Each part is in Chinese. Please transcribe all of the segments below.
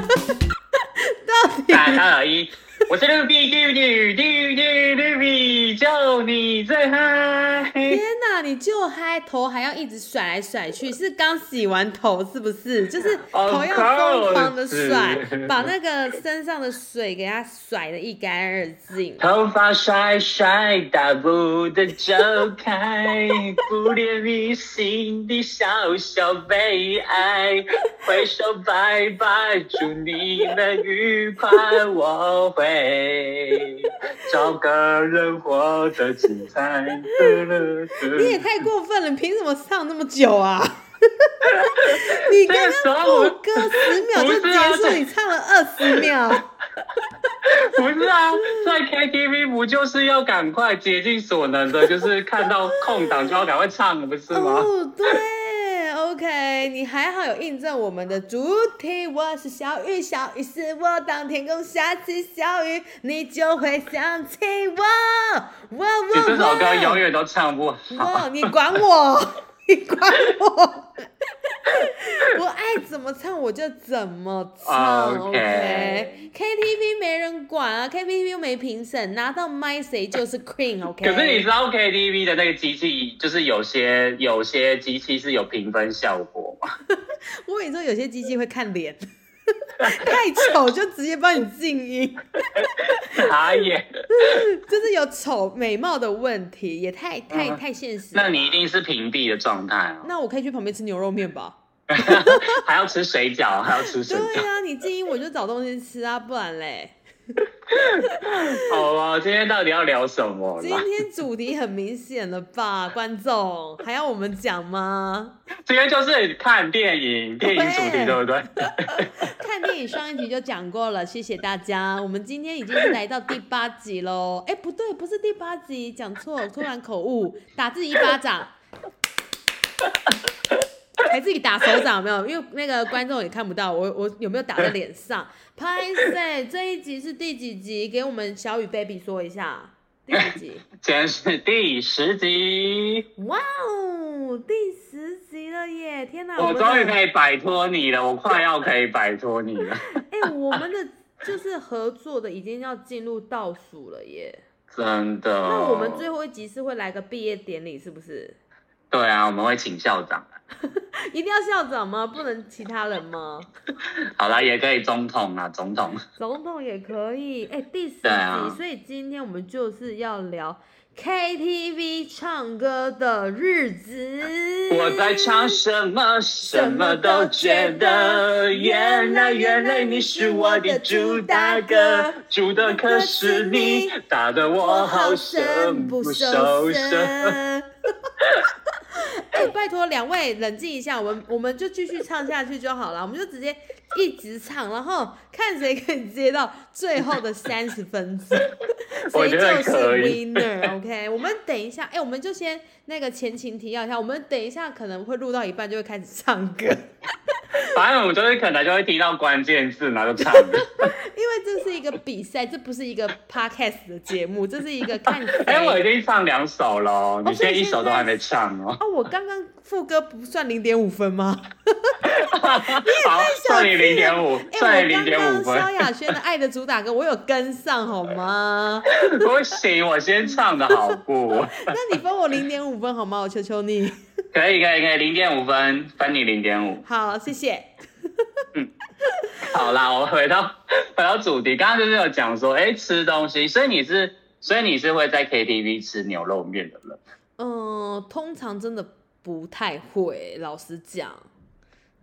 到底？三二一，我是绿比绿绿绿绿绿比，就你最嗨。天哪，你就嗨，头还要一直甩来甩去，是刚洗完头是不是？就是头要疯狂的甩把那个身上的水给它甩得一干二净。头发甩甩，大步的走开，不怜悯心的小小悲哀。挥手拜拜，祝你们愉快，我会找个人活得精彩。你也太过分了，你凭什么唱那么久啊？你刚刚副歌十秒就结束，你唱了二十秒。不是啊，在 KTV 不就是要赶快竭尽所能的，就是看到空档就要赶快唱，不是吗？哦，对，OK，你还好有印证我们的主题。我是小雨，小雨是我，当天空下起小雨，你就会想起我。我我你这首歌永我，远都唱不好。我你管我，你管我。我爱怎么唱我就怎么唱 OK KTV 没人管啊，KTV 又没评审，拿到麦谁就是 Queen，OK？、可是你知道 KTV 的那个机器，就是有些有些机器是有评分效果吗？我跟你说，有些机器会看脸，太丑就直接帮你静音，傻眼。就是有丑美貌的问题，也太太嗯太现实。那你一定是屏蔽的状态哦，那我可以去旁边吃牛肉面吧？还要吃水饺，还要吃水饺。对啊，你静音我就找东西吃啊，不然嘞。好啊，今天到底要聊什么今？天主题很明显了吧，观众还要我们讲吗？今天就是看电影，电影主题对不对？看电影上一集就讲过了，谢谢大家。我们今天已经是来到第八集喽。哎，不对，不是第八集，讲错，突然口误，打自己一巴掌，还自己打手掌有没有？因为那个观众也看不到我，我有没有打在脸上？拍谁？这一集是第几集？给我们小雨 baby 说一下，第几集？今天是第十集，哇哦，第十集了耶！天哪，我终于可以摆脱你了，我快要可以摆脱你了，哎、我们的就是合作的已经要进入倒数了耶。真的。那我们最后一集是会来个毕业典礼，是不是？对啊，我们会请校长。一定要校长吗？不能其他人吗？好啦，也可以总统啊，总统。总统也可以。哎、第四集，啊所以今天我们就是要聊 KTV 唱歌的日子。我在唱什么，什么都觉得。原来原来你是我的主打歌，主的可是你，打得我好生不受生。拜托两位冷静一下，我们我们就继续唱下去就好了，我们就直接一直唱，然后看谁可以接到最后的三十分钟，我觉谁就是 winner。OK，我们等一下，哎、我们就先那个前情提要一下，我们等一下可能会录到一半就会开始唱歌，反正我们就是可能就会听到关键字，然后就唱。因为这是一个比赛，这不是一个 podcast 的节目，这是一一个看谁。哎，我已经唱两首了，你现在一首都还没唱哦。哦，我刚刚副歌不算零点五分吗？好，算你零点五，再、零点五分刚萧。亚轩的《爱的主打歌》，我有跟上好吗？不行，我先唱的好不？那你分我零点五分好吗？我求求你。可以可以可以，零点五分，分你零点五。好，谢谢。好啦，我回到回到主题，刚刚就是有讲说，哎，吃东西，所以你是，所以你是会在 KTV 吃牛肉面的人。嗯，通常真的不太会，老实讲，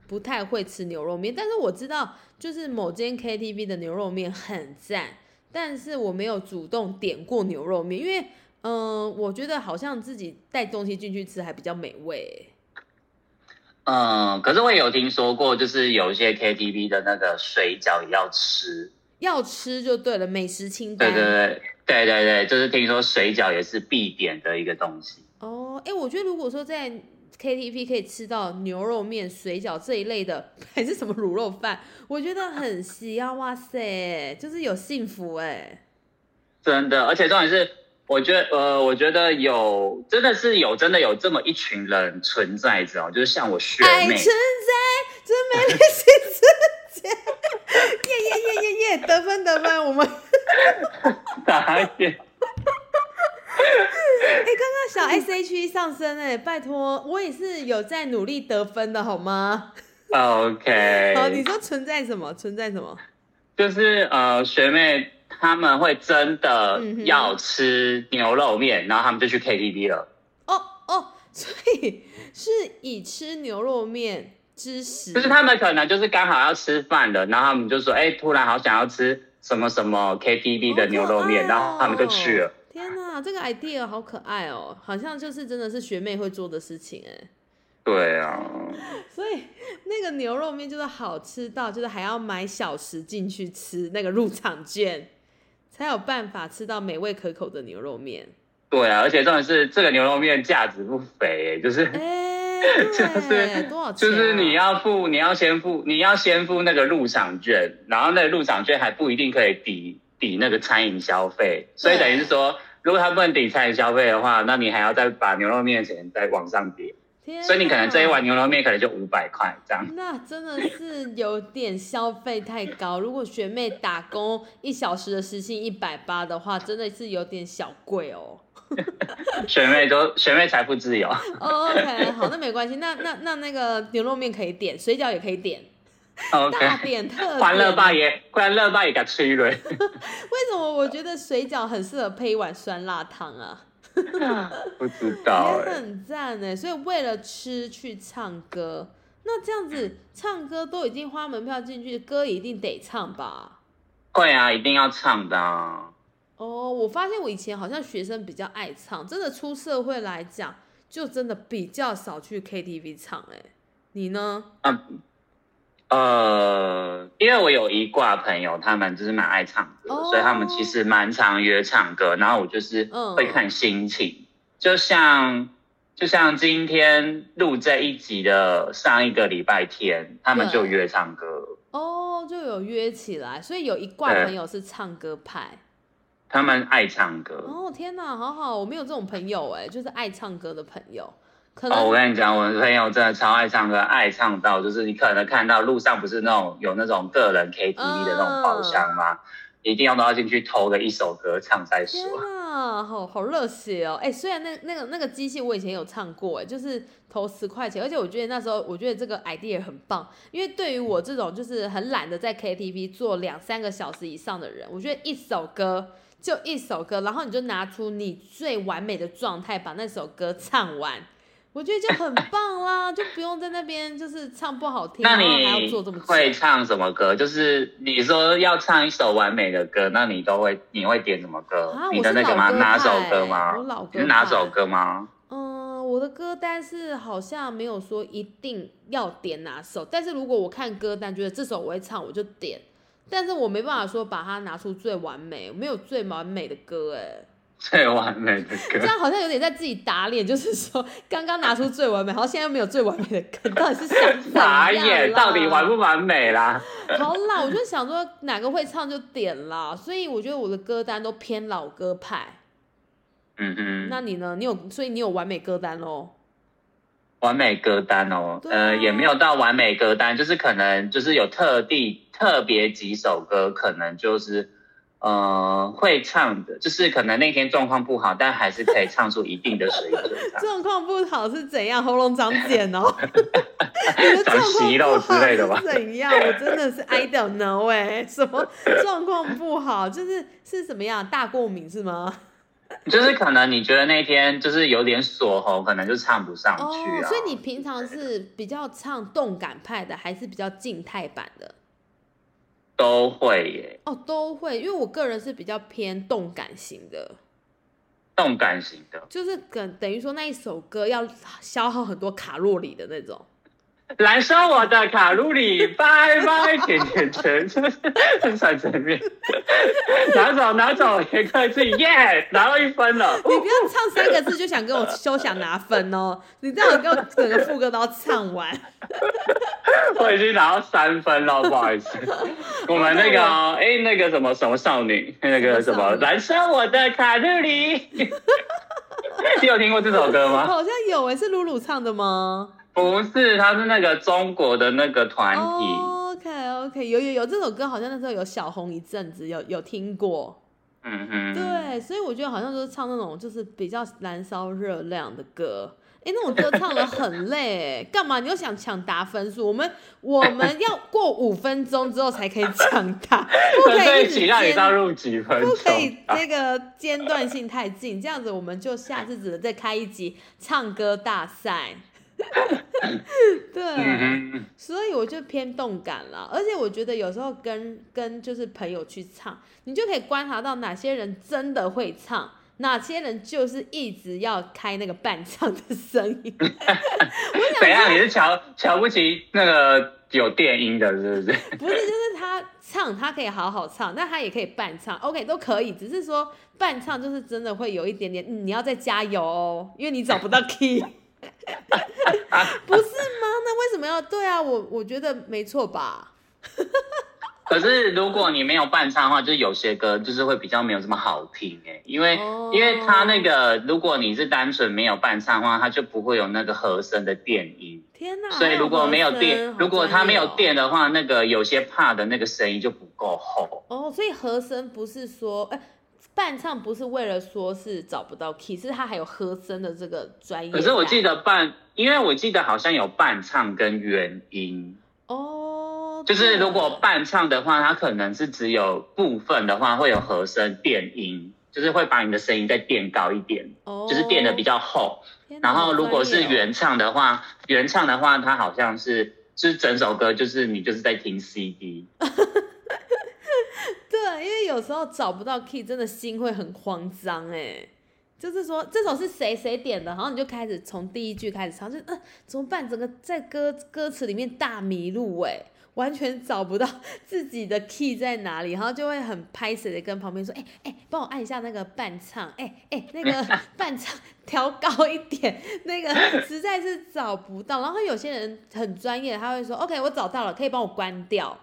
不太会吃牛肉面。但是我知道，就是某间 KTV 的牛肉面很赞，但是我没有主动点过牛肉面，因为，嗯、我觉得好像自己带东西进去吃还比较美味。嗯，可是我也有听说过，就是有一些 KTV 的那个水饺也要吃。要吃就对了，美食清单。对对对对对对，就是听说水饺也是必点的一个东西。哦，哎，我觉得如果说在 KTV 可以吃到牛肉面、水饺这一类的，还是什么卤肉饭，我觉得很喜啊！哇塞，就是有幸福哎。真的，而且重点是，我觉得呃，我觉得有真的是有真的有这么一群人存在着哦，就是像我学妹爱存，在这美丽新世界。耶耶耶耶，得分得分，我们打眼。哎，刚刚小 S H E 上升哎，拜托，我也是有在努力得分的好吗？OK，好，你说存在什么？存在什么？就是呃，学妹他们会真的要吃牛肉面，然后他们就去 KTV 了。哦哦，所以是以吃牛肉面之时，就是他们可能就是刚好要吃饭了，然后他们就说，哎、突然好想要吃什么什么 KTV 的牛肉面，然后他们就去了。天哪，这个 idea 好可爱哦，好像就是真的是学妹会做的事情哎。对啊，所以那个牛肉面就是好吃到，就是还要买小时进去吃那个入场券，才有办法吃到美味可口的牛肉面。对啊，而且重点是这个牛肉面价值不菲，就是、哎、就是对，多少钱、啊？就是你要付，你要先付，你要先付那个入场券，然后那个入场券还不一定可以抵抵那个餐饮消费，所以等于是说，如果他不能抵餐饮消费的话，那你还要再把牛肉面的钱再往上叠，所以你可能这一碗牛肉面可能就五百块这样。那真的是有点消费太高。如果学妹打工一小时的时薪一百八的话，真的是有点小贵哦。学妹都学妹财富自由，哦 OK，好，那没关系。那那那那个牛肉面可以点，水饺也可以点大点特点。欢乐吧也欢乐吧也给吹了，为什么我觉得水饺很适合配一碗酸辣汤啊？不知道哎、也很赞哎。所以为了吃去唱歌，那这样子唱歌都已经花门票进去，歌一定得唱吧？会啊，一定要唱的、啊。哦，我发现我以前好像学生比较爱唱，真的出社会来讲，就真的比较少去 KTV 唱哎。你呢？呃，因为我有一挂朋友，他们就是蛮爱唱歌所以他们其实蛮常约唱歌。然后我就是嗯会看心情，就像就像今天录这一集的上一个礼拜天，他们就约唱歌，哦，就有约起来，所以有一挂朋友是唱歌派。他们爱唱歌。哦天哪，好好，我没有这种朋友哎，就是爱唱歌的朋友，可能、哦，我跟你讲，我的朋友真的超爱唱歌，爱唱到就是你可能看到路上不是那种有那种个人 KTV 的那种包厢吗？一定要都要进去偷个一首歌唱再天说。啊，好好热血哦！哎，虽然那那个那个机器我以前有唱过，哎，就是投十块钱，而且我觉得那时候我觉得这个 idea 很棒，因为对于我这种就是很懒得在 KTV 坐两三个小时以上的人，我觉得一首歌就一首歌，然后你就拿出你最完美的状态把那首歌唱完。我觉得就很棒啦，就不用在那边就是唱不好听，那然后还要你做这么久。会唱什么歌？就是你说要唱一首完美的歌，那你都会你会点什么歌？啊你的那个吗？哪首歌吗我老？歌哪首歌吗？嗯，我的歌单是好像没有说一定要点哪首，但是如果我看歌单觉得这首我会唱，我就点。但是我没办法说把它拿出最完美，没有最完美的歌哎，最完美的歌这歌。样好像有点在自己打脸，就是说刚刚拿出最完美，好像现在又没有最完美的歌，到底是想 怎傻样眼，到底完不完美啦？好啦，我就想说哪个会唱就点啦，所以我觉得我的歌单都偏老歌派。嗯哼，那你呢？你有，所以你有完美歌单喽？完美歌单哦，呃，也没有到完美歌单，就是可能就是有特地特别几首歌，可能就是呃会唱的，就是可能那天状况不好，但还是可以唱出一定的水准。状况不好是怎样？喉咙长茧哦？你的长状况息肉不好之类的吧是怎样？我真的是 I don't know 哎、什么状况不好？就是是什么样？大过敏是吗？就是可能你觉得那天就是有点锁喉，可能就唱不上哦去，啊。所以你平常是比较唱动感派的，还是比较静态版的？都会耶，哦，都会，因为我个人是比较偏动感型的，动感型的。就是等等于说那一首歌要消耗很多卡路里的那种。燃烧我的卡路里，拜拜，甜甜圈，很闪前面，拿走拿走，别客气，耶，拿到一分了。你不要唱三个字就想跟我休想拿分哦！你这样给我整个副歌都要唱完。我已经拿到三分了，不好意思。我们那个哎、那个什么什么少女，那个什么燃烧我的卡路里，你有听过这首歌吗？好像有诶，是露露唱的吗？不是，他是那个中国的那个团体。OK OK，有有有这首歌，好像那时候有小红一阵子，有有听过。嗯哼，对，所以我觉得好像就是唱那种就是比较燃烧热量的歌。哎，那种歌唱的很累，干嘛？你又想抢答分数？我们我们要过五分钟之后才可以抢答，不可以一直让你到入几分不可以这个间断性太近，这样子我们就下次只能再开一集唱歌大赛。对，所以我就偏动感了，而且我觉得有时候跟跟就是朋友去唱，你就可以观察到哪些人真的会唱。哪些人就是一直要开那个伴唱的声音？怎样？你是瞧瞧不起那个有电音的，是不是？不是，就是他唱，他可以好好唱，但他也可以伴唱，OK 都可以。只是说伴唱就是真的会有一点点，你要再加油哦，因为你找不到 key，不是吗？那为什么要？对啊，我我觉得没错吧。可是如果你没有伴唱的话，就是有些歌就是会比较没有这么好听哎，因为因为它那个如果你是单纯没有伴唱的话，它就不会有那个和声的电音。天哪！所以如果没有电，如果它没有电的话，那个有些怕的那个声音就不够厚。哦，所以和声不是说哎，伴唱不是为了说是找不到 key，是它还有和声的这个专业。可是我记得伴，因为我记得好像有伴唱跟原音。哦。就是如果伴唱的话，它可能是只有部分的话会有和声变音，就是会把你的声音再变高一点，哦就是变得比较厚。然后如果是原唱的话，原唱的话它好像是就是整首歌就是你就是在听 CD。对，因为有时候找不到 key，真的心会很慌张哎。就是说这首是谁谁点的，然后你就开始从第一句开始唱，就嗯怎么办？整个在歌歌词里面大迷路哎。完全找不到 自己的 key 在哪里，然后就会很拍死的跟旁边说：“哎哎，帮我按一下那个伴唱，哎哎，那个 伴唱调高一点，那个实在是找不到。”然后有些人很专业，他会说：“OK，我找到了，可以帮我关掉。”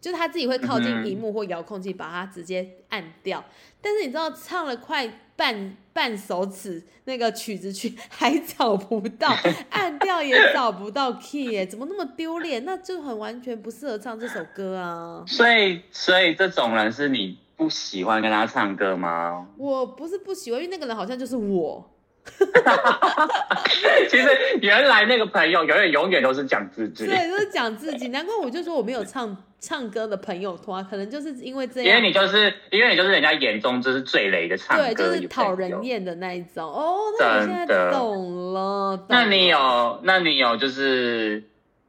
就是他自己会靠近荧幕或遥控器把它直接按掉。但是你知道，唱了快半半首词那个曲子去还找不到，按掉也找不到 key 耶，怎么那么丢脸？那就很完全不适合唱这首歌啊。所以，所以这种人是你不喜欢跟他唱歌吗？我不是不喜欢，因为那个人好像就是我。其实原来那个朋友永远永远都是讲自己，对，都是讲自己。难怪我就说我没有唱唱歌的朋友团，可能就是因为这样。因为你就是因为你就是人家眼中就是最雷的唱歌，对，就是讨人厌的那一种。哦，那我现在懂了。那你有那你有就是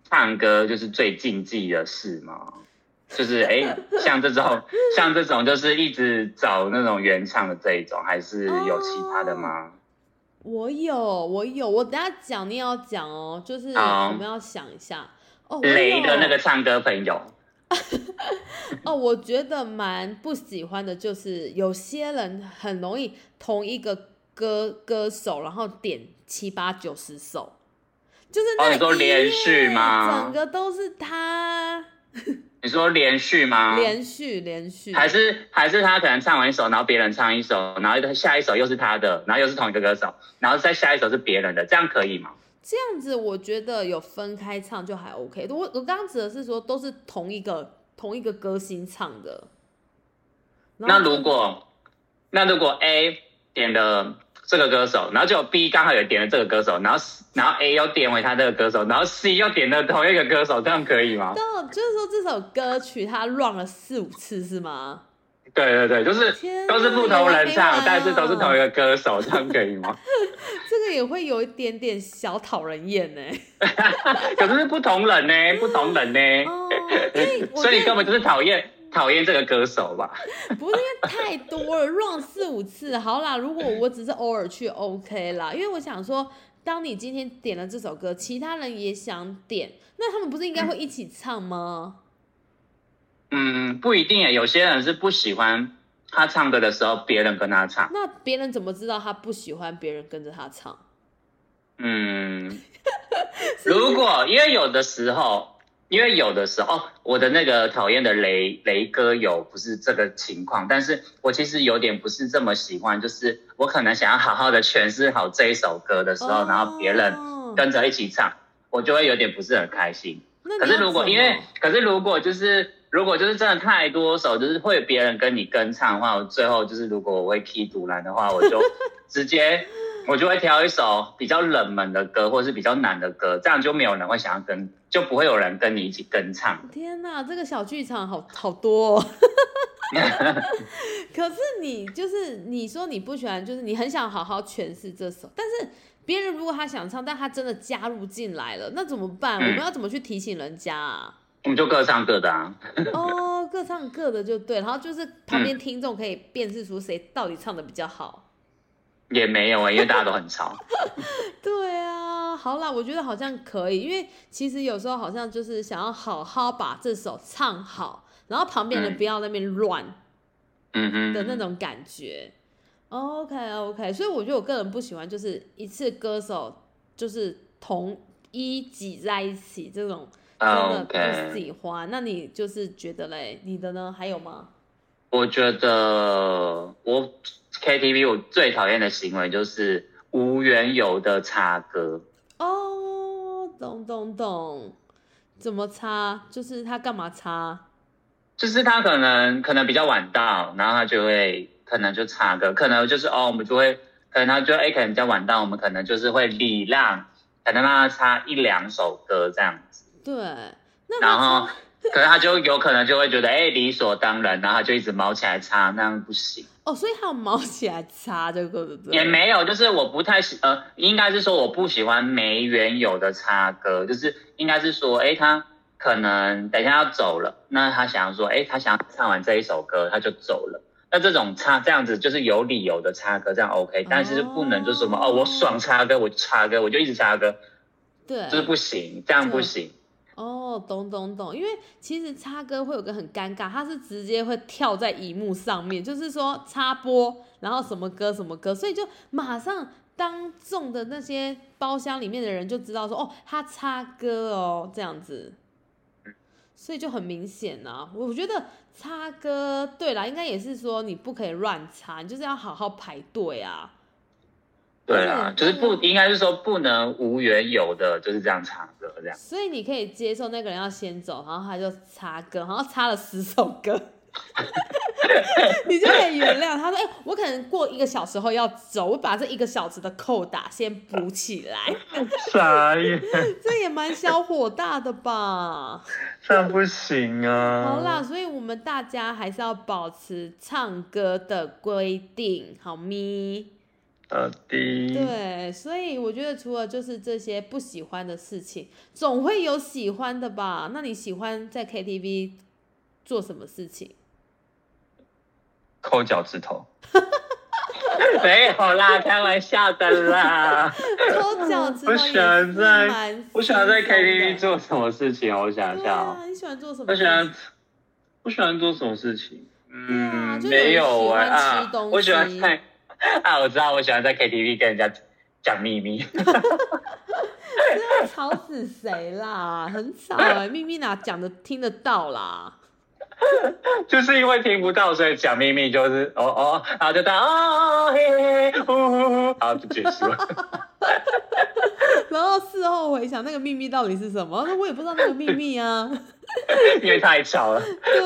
唱歌就是最禁忌的事吗？就是哎，像这种像这种就是一直找那种原唱的这一种，还是有其他的吗？我有，我有，我等下讲，你也要讲哦。就是我们要想一下哦。雷的那个唱歌朋友。哦，我觉得蛮不喜欢的，就是有些人很容易同一个歌歌手，然后点七八九十首，就是那说连续吗？整个都是他。你说连续吗？连续连续，还是还是他可能唱完一首，然后别人唱一首，然后下一首又是他的，然后又是同一个歌手，然后再下一首是别人的，这样可以吗？这样子我觉得有分开唱就还 OK。我我刚刚指的是说都是同一个同一个歌星唱的。那如果那如果 A 点的。这个歌手，然后就 B 刚好也点了这个歌手，然后然后 A 又点回他这个歌手，然后 C 又点了同一个歌手，这样可以吗？对，就是说这首歌曲他 run 了四五次是吗？对对对，就是都是不同人唱，但是都是同一个歌手，这样可以吗？这个也会有一点点小讨人厌呢。可是是不同人呢，不同人呢，所以你 根本就是讨厌。讨厌这个歌手吧？不是因为太多了，run 四五次，好啦。如果我只是偶尔去，OK 啦。因为我想说，当你今天点了这首歌，其他人也想点，那他们不是应该会一起唱吗？嗯，不一定诶。有些人是不喜欢他唱歌的时候别人跟他唱。那别人怎么知道他不喜欢别人跟着他唱？嗯，如果因为有的时候。因为有的时候，我的那个讨厌的雷雷歌有不是这个情况，但是我其实有点不是这么喜欢，就是我可能想要好好的诠释好这一首歌的时候，然后别人跟着一起唱，我就会有点不是很开心。可是如果因为，可是如果就是如果就是真的太多首，就是会有别人跟你跟唱的话，我最后就是如果我会 key 独蓝的话，我就直接我就会挑一首比较冷门的歌，或者是比较难的歌，这样就没有人会想要跟，就不会有人跟你一起跟唱。天哪，这个小剧场好好多、哦。可是你就是你说你不喜欢，就是你很想好好诠释这首，但是别人如果他想唱，但他真的加入进来了，那怎么办？嗯我们要怎么去提醒人家啊？我们就各唱各的啊。哦，各唱各的就对，然后就是旁嗯边听众可以辨识出谁到底唱的比较好。也没有啊、因为大家都很吵。对啊，好啦，我觉得好像可以，因为其实有时候好像就是想要好好把这首唱好，然后旁边人嗯不要那边乱。嗯哼，的那种感觉。OK OK，所以我觉得我个人不喜欢就是一次歌手就是同一挤在一起这种，真的不。喜欢。那你就是觉得嘞，你的呢？还有吗？我觉得我 KTV 我最讨厌的行为就是无缘由的插歌。哦，懂懂懂，怎么插？就是他干嘛插？就是他可能可能比较晚到，然后他就会可能就插歌，可能就是哦，我们就会可能他就哎、可能比较晚到，我们可能就是会礼让，可能让他插一两首歌这样子，对，那然后插可是他就有可能就会觉得哎、理所当然，然后他就一直毛起来插，那样不行。哦，所以他有毛起来插这个，对？也没有，就是我不太喜，呃，应该是说我不喜欢没缘由的插歌，就是应该是说，哎，他可能等一下要走了，那他想要说，哎，他想要唱完这一首歌，他就走了。那这种插这样子就是有理由的插歌，这样 OK，但是不能就什么哦，我爽插歌，我就插歌，我就一直插歌，对，就是不行，这样不行。哦，懂懂懂，因为其实插歌会有个很尴尬，它是直接会跳在荧幕上面，就是说插播，然后什么歌什么歌，所以就马上当众的那些包厢里面的人就知道说，哦，他插歌哦，这样子，所以就很明显呐、我觉得插歌，对啦，应该也是说你不可以乱插，你就是要好好排队啊。对啊，就是不嗯应该是说不能无缘由的，就是这样唱歌这样。所以你可以接受那个人要先走，然后他就插歌，然后插了十首歌，你就可以原谅他说：“哎、我可能过一个小时后要走，我把这一个小时的扣打先补起来。傻眼，” 这也蛮小火大的吧？这样不行啊好啦，所以我们大家还是要保持唱歌的规定，好咪？到底对，所以我觉得除了就是这些不喜欢的事情，总会有喜欢的吧？那你喜欢在 KTV 做什么事情？抠脚趾头。没有啦，开玩笑的啦。抠脚趾头我喜欢在我喜欢在 KTV 做什么事情啊？我想一下哦啊，。你喜欢做什么？我喜欢，我喜欢做什么事情？嗯，没有喜欢哎啊吃东，我喜欢西在 啊，我知道，我喜欢在 KTV 跟人家讲秘密。真的吵死谁啦？很吵哎、秘密哪讲的听得到啦？就是因为听不到，所以讲秘密就是哦哦，然后就当哦嘿嘿嘿呜呜呜，然后就结束了。然后事后回想，那个秘密到底是什么？那我也不知道那个秘密啊。因为太吵了，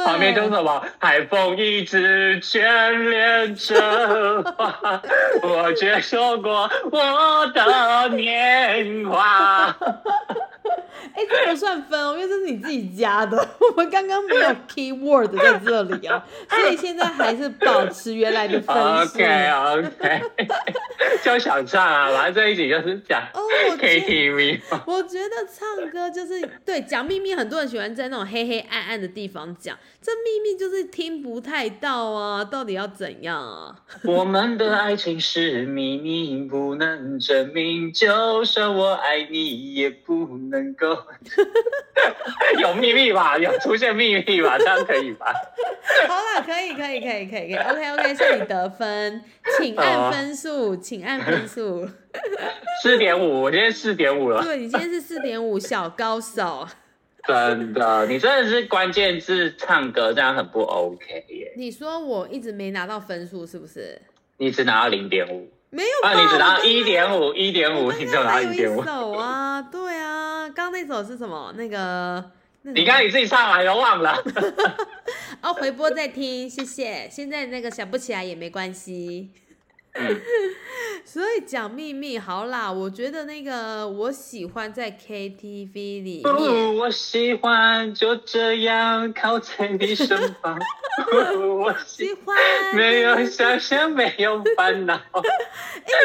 旁边就是什么海风一直眷恋着花，我却说过我的年华。哎、这不算分哦，因为这是你自己加的，我们刚刚没有 keyword 在这里哦，所以现在还是保持原来的分数。OK OK，就想唱啊，反正这一起就是讲哦，KTV。我觉得唱歌就是对讲秘密，很多人喜欢在那种黑黑暗暗的地方讲，这秘密就是听不太到啊，到底要怎样啊？我们的爱情是秘密，不能证明。就算我爱你，也不能够 有秘密吧？有出现秘密吧？这样可以吧？好了，可以，可以，可以，可以，可以，OK OK，是你得分，请按分数，请按分数。四点五，我今天四点五了，对你今天是四点五小高手，真的，你真的是关键字唱歌，这样很不 OK 耶。你说我一直没拿到分数是不是？你只拿到零点五没有吧？啊？你只拿到一点五，一点五，你只有拿到一点五一。首啊，对啊，刚刚那首是什么？那个，你刚刚你自己上来了，忘了。哦，回播再听，谢谢。现在那个想不起来也没关系。嗯 所以讲秘密好啦，我觉得那个我喜欢在 KTV 里面，哦，我喜欢就这样靠在你身旁。哦我喜喜欢没有想象，没有烦恼。哎、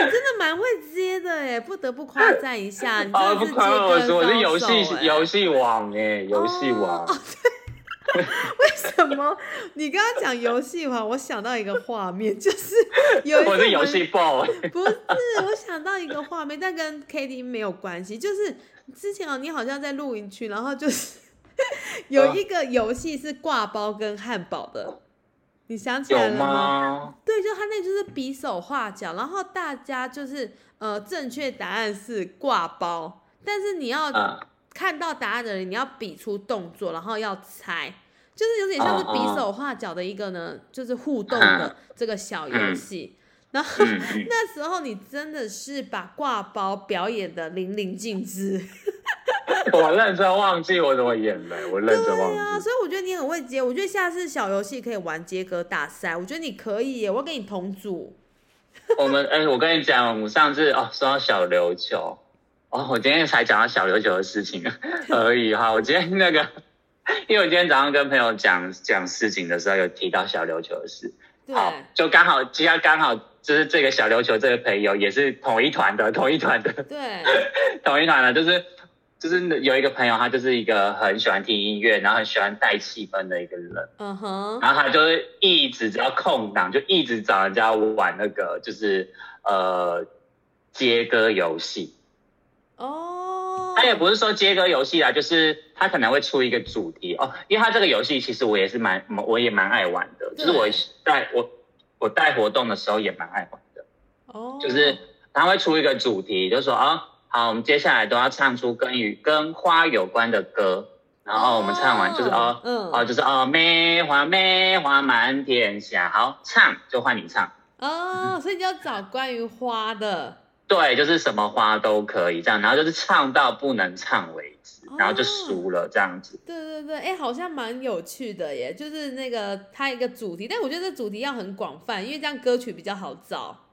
你真的蛮会接的哎，不得不夸赞一下，你真 哦，的是接不夸我歌说，我是高游戏游戏王哎，游戏王。哦 为什么？你刚刚讲游戏王，我想到一个画面，就是 有是游戏 boy。不是，我想到一个画面，但跟 K T 没有关系。就是之前哦，你好像在露营区，然后就是有一个游戏是挂包跟汉堡的，你想起来了吗？吗？对，就他那就是比手画脚，然后大家就是呃，正确答案是挂包，但是你要啊，看到答案的人，你要比出动作，然后要猜，就是有点像是比手画脚的一个呢，就是互动的这个小游戏。然后嗯嗯，那时候你真的是把挂包表演的淋漓尽致，我认真忘记我怎么演的，我认真对啊，忘记。所以我觉得你很会接。我觉得下次小游戏可以玩接歌大赛，我觉得你可以耶，我要跟你同组。我们哎、我跟你讲，我上次哦说到小琉球，哦，我今天才讲到小琉球的事情 而已哈。我今天那个，因为我今天早上跟朋友讲讲事情的时候，有提到小琉球的事，对，好，就刚好，今天刚好就是这个小琉球这个朋友也是同一团的，同一团的，对，同一团的，就是就是有一个朋友，他就是一个很喜欢听音乐，然后很喜欢带气氛的一个人。嗯哼，然后他就是一直只要空档就一直找人家玩那个就是呃接歌游戏。哦，他也不是说接歌游戏啦，就是他可能会出一个主题哦，因为他这个游戏其实我也是蛮我也蛮爱玩的，就是我带我我带活动的时候也蛮爱玩的，哦，就是他会出一个主题，就说哦好，我们接下来都要唱出跟与跟花有关的歌。然后我们唱完就是哦，嗯哦，就是哦，梅花梅花满天下，好唱就换你唱，哦，所以你要找关于花的，对，就是什么花都可以这样，然后就是唱到不能唱为止，然后就输了这样子。对对对，哎，好像蛮有趣的耶，就是那个它一个主题，但我觉得这主题要很广泛，因为这样歌曲比较好找。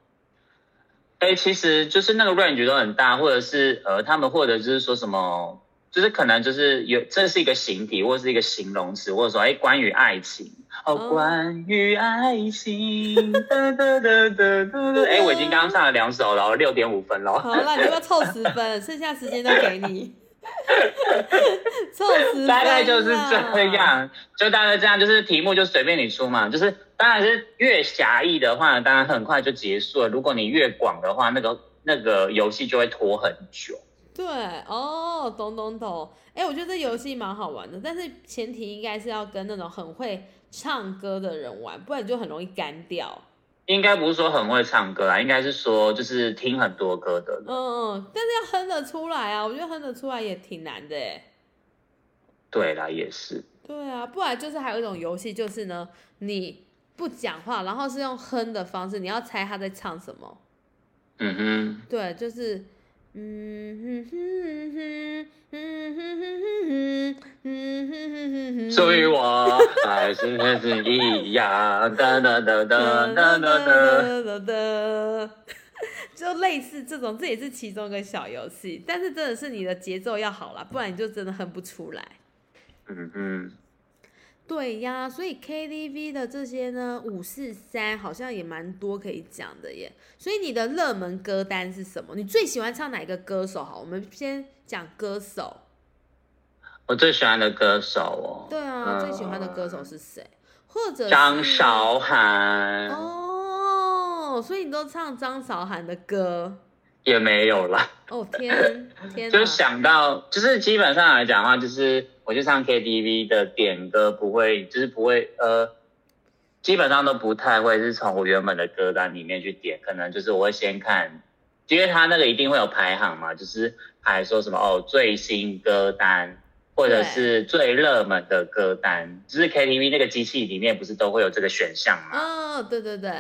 哎，其实就是那个 range 都很大，或者是呃，他们或者就是说什么，就是可能就是有这是一个形体，或者是一个形容词，或者说哎关于爱情哦，哦关于爱情，哒哒哒哒哒哒，哎，我已经刚刚唱了两首了，六点五分了。好了，你要不要凑十分？剩下时间都给你，凑十分。大概就是这。样，就大概这样，就是题目就随便你出嘛，就是当然是越狭义的话，当然很快就结束了。如果你越广的话，那个那个游戏就会拖很久。对，哦，懂懂懂。哎，我觉得这游戏蛮好玩的，但是前提应该是要跟那种很会唱歌的人玩，不然你就很容易干掉。应该不是说很会唱歌啊，应该是说就是听很多歌的人。嗯嗯，但是要哼得出来啊，我觉得哼得出来也挺难的哎。对啦，也是。对啊，不然就是还有一种游戏，就是呢，你不讲话，然后是用哼的方式，你要猜他在唱什么。嗯哼对，就是，嗯哼哼哼，哼哼哼哼，哼哼哼哼。哼，所以我还是还是一样，哒哒哒哒哒哒哒。哒哒，就类似这种，这也是其中一个小游戏，但是真的是你的节奏要好啦，不然你就真的哼不出来。嗯嗯，对呀，所以 KTV 的这些呢，五四三好像也蛮多可以讲的耶。所以你的热门歌单是什么？你最喜欢唱哪一个歌手？好，我们先讲歌手。我最喜欢的歌手哦。对啊，嗯最喜欢的歌手是谁？或者是张韶涵。哦，所以你都唱张韶涵的歌。也没有啦。哦天天 哪！就想到，就是基本上来讲的话，就是我去唱 KTV 的点歌不会，就是不会，呃，基本上都不太会是从我原本的歌单里面去点，可能就是我会先看，因为他那个一定会有排行嘛，就是排说什么哦最新歌单，或者是最热门的歌单，就是 KTV 那个机器里面不是都会有这个选项吗？哦，对对对，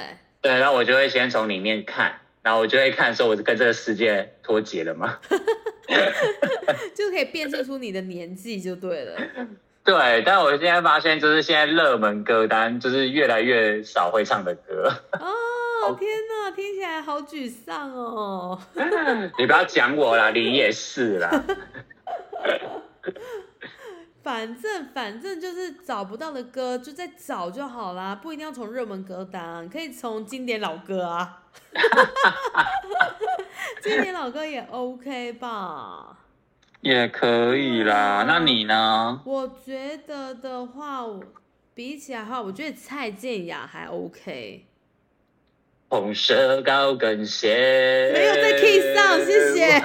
对，然后我就会先从里面看。然后我就会看说，我是跟这个世界脱节了吗？就可以辨识出你的年纪就对了。对，但我现在发现，就是现在热门歌单就是越来越少会唱的歌。哦，天哪，听起来好沮丧哦。你不要讲我啦，你也是啦。反正反正就是找不到的歌，就再找就好啦，不一定要从热门歌单，可以从经典老歌啊。经典老歌也 OK 吧？也可以啦。那你呢？我觉得的话，比起来的话，我觉得蔡健雅还 OK。红色高跟鞋没有在 key 上，谢谢。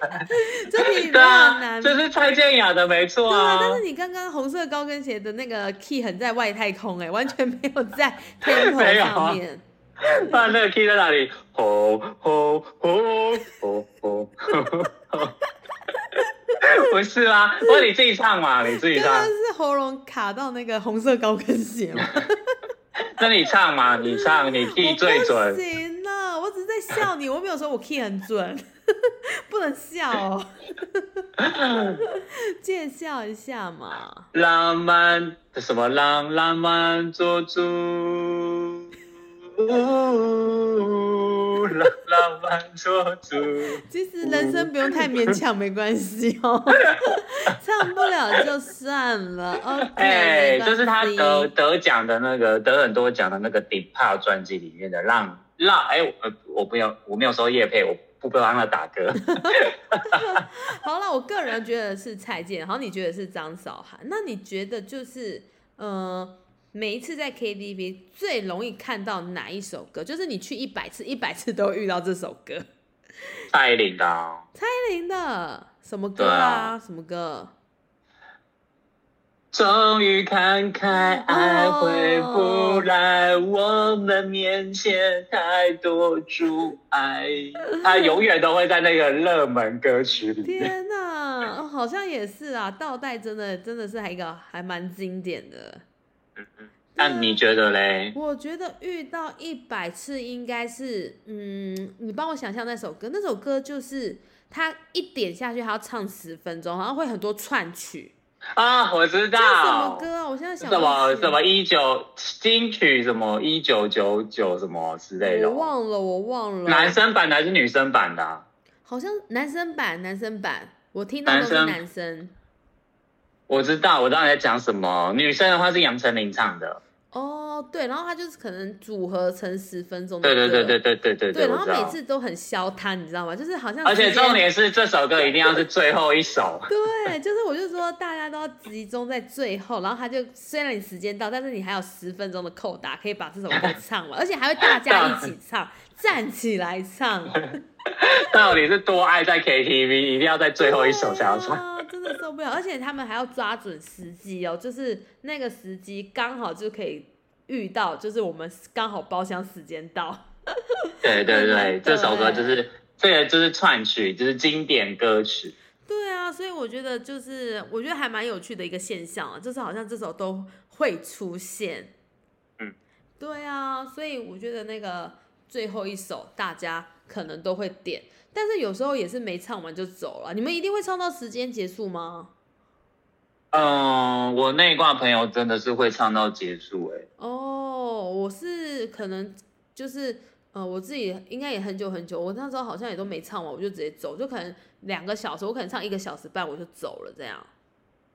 这题对啊，难，这是蔡健雅的，没错对啊。啊。但是你刚刚红色高跟鞋的那个 key 很在外太空哎、完全没有在有啊上面。不然那个 key 在哪里？吼吼吼吼吼吼！不是吗？不是你自己唱嘛，你自己唱。是喉咙卡到那个红色高跟鞋吗？那你唱嘛，你唱，你 key 最准。行了，我只是在笑你，我没有说我 key 很准，不能笑哦，见笑一下嘛。浪漫什么浪浪漫做主，浪浪漫做主。其实人生不用太勉强，没关系哦，唱不了就算了。OK，哎、没关就是他得得奖的那个得很多奖的那个 Deep Pop 专辑里面的浪浪，哎、我我没有我没有收叶配，我不帮他打歌。好了，我个人觉得是蔡健，好，你觉得是张韶涵，那你觉得就是呃，每一次在 KTV 最容易看到哪一首歌？就是你去一百次，一百次都遇到这首歌。蔡依林的哦、蔡依林的什么歌啊？啊什么歌？终于看开，爱回不来，我们面前太多阻碍。他永远都会在那个热门歌曲里面。天哪、哦好像也是啊，倒带真的真的是还一个还蛮经典的。那你觉得嘞？我觉得遇到一百次应该是，嗯，你帮我想象那首歌，那首歌就是他一点下去，还要唱十分钟，好像会很多串曲。啊，我知道。叫什么歌啊？我现在想什么什么一九金曲什么一九九九什么之类的我哦，忘了，我忘了。男生版的还是女生版的啊、好像男生版，男生版，我听到都是男生男生。我知道，我知道你在讲什么。女生的话是杨丞琳唱的，哦，对，然后他就是可能组合成十分钟的对歌。对对对对对对对，然后每。次都很消摊，你知道吗？就是好像而且重点是这首歌一定要是最后一首。对，就是我就说大家都要集中在最后，然后他就虽然你时间到，但是你还有十分钟的扣打，可以把这首歌唱完，而且还会大家一起唱，站起来唱，到底是多爱在 KTV，一定要在最后一首才要唱。啊，真的受不了，而且他们还要抓准时机哦，就是那个时机刚好就可以遇到，就是我们刚好包厢时间到。对对对，对这首歌就是这个就是串曲，就是经典歌曲。对啊，所以我觉得就是我觉得还蛮有趣的一个现象啊，就是好像这首都会出现。嗯，对啊，所以我觉得那个最后一首大家可能都会点，但是有时候也是没唱完就走了。你们一定会唱到时间结束吗？嗯，我那一挂朋友真的是会唱到结束、欸，哦，我是可能就是呃，我自己应该也很久很久，我那时候好像也都没唱完，我就直接走，就可能两个小时，我可能唱一个小时半我就走了这样。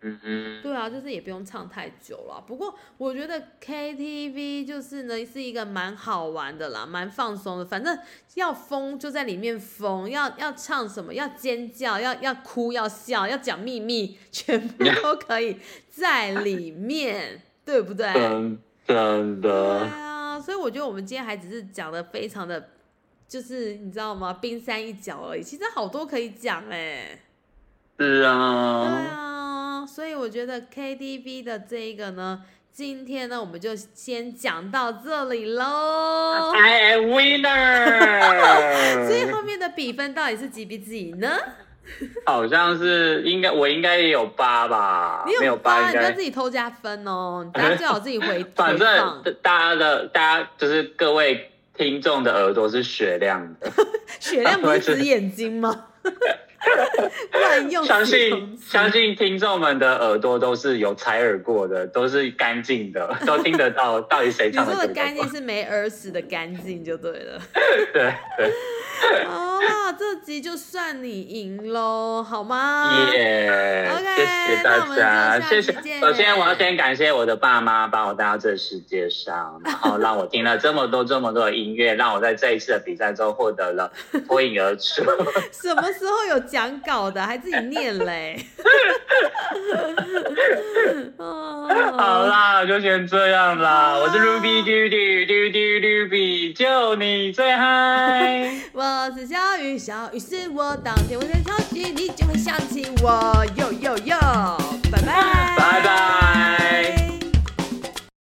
嗯哼，对啊，就是也不用唱太久了。不过我觉得 KTV 就是呢是一个蛮好玩的啦，蛮放松的。反正要疯就在里面疯，要要唱什么，要尖叫，要要哭，要笑，要讲秘密，全部 都可以在里面，对不对？真真对的，啊，所以我觉得我们今天还只是讲的非常的，就是你知道吗？冰山一角而已，其实好多可以讲哎、是对啊，啊，所以我觉得 KTV 的这一个呢，今天呢我们就先讲到这里喽。I am winner。所以后面的比分到底是几比几呢？好像是应该，我应该也有八吧？你没有八，你不要自。己偷加分哦，大家最好自己回反正大家的，大家就是各位听众的耳朵是雪亮的，雪亮不是指眼睛吗？乱用相信相信听众们的耳朵都是有采耳过的，都是干净的，都听得到到底谁你唱的歌说的干净是没耳屎的干净就对了。对对，好啦，这集就算你赢喽，好吗？耶 OK，谢谢大家，谢谢。首先，我要先感谢我的爸妈把我带到这世界上，然后让我听了这么多这么多的音乐，让我在这一次的比赛中获得了脱颖而出。什么时候有讲稿的，还自己念嘞？哦好啦，就先这样啦。我是 Ruby 嘟嘟嘟嘟 Ruby，就你最嗨。我是小雨，小雨是我。当天我在超级，你就会想起我。哟哟哟，拜拜，拜拜。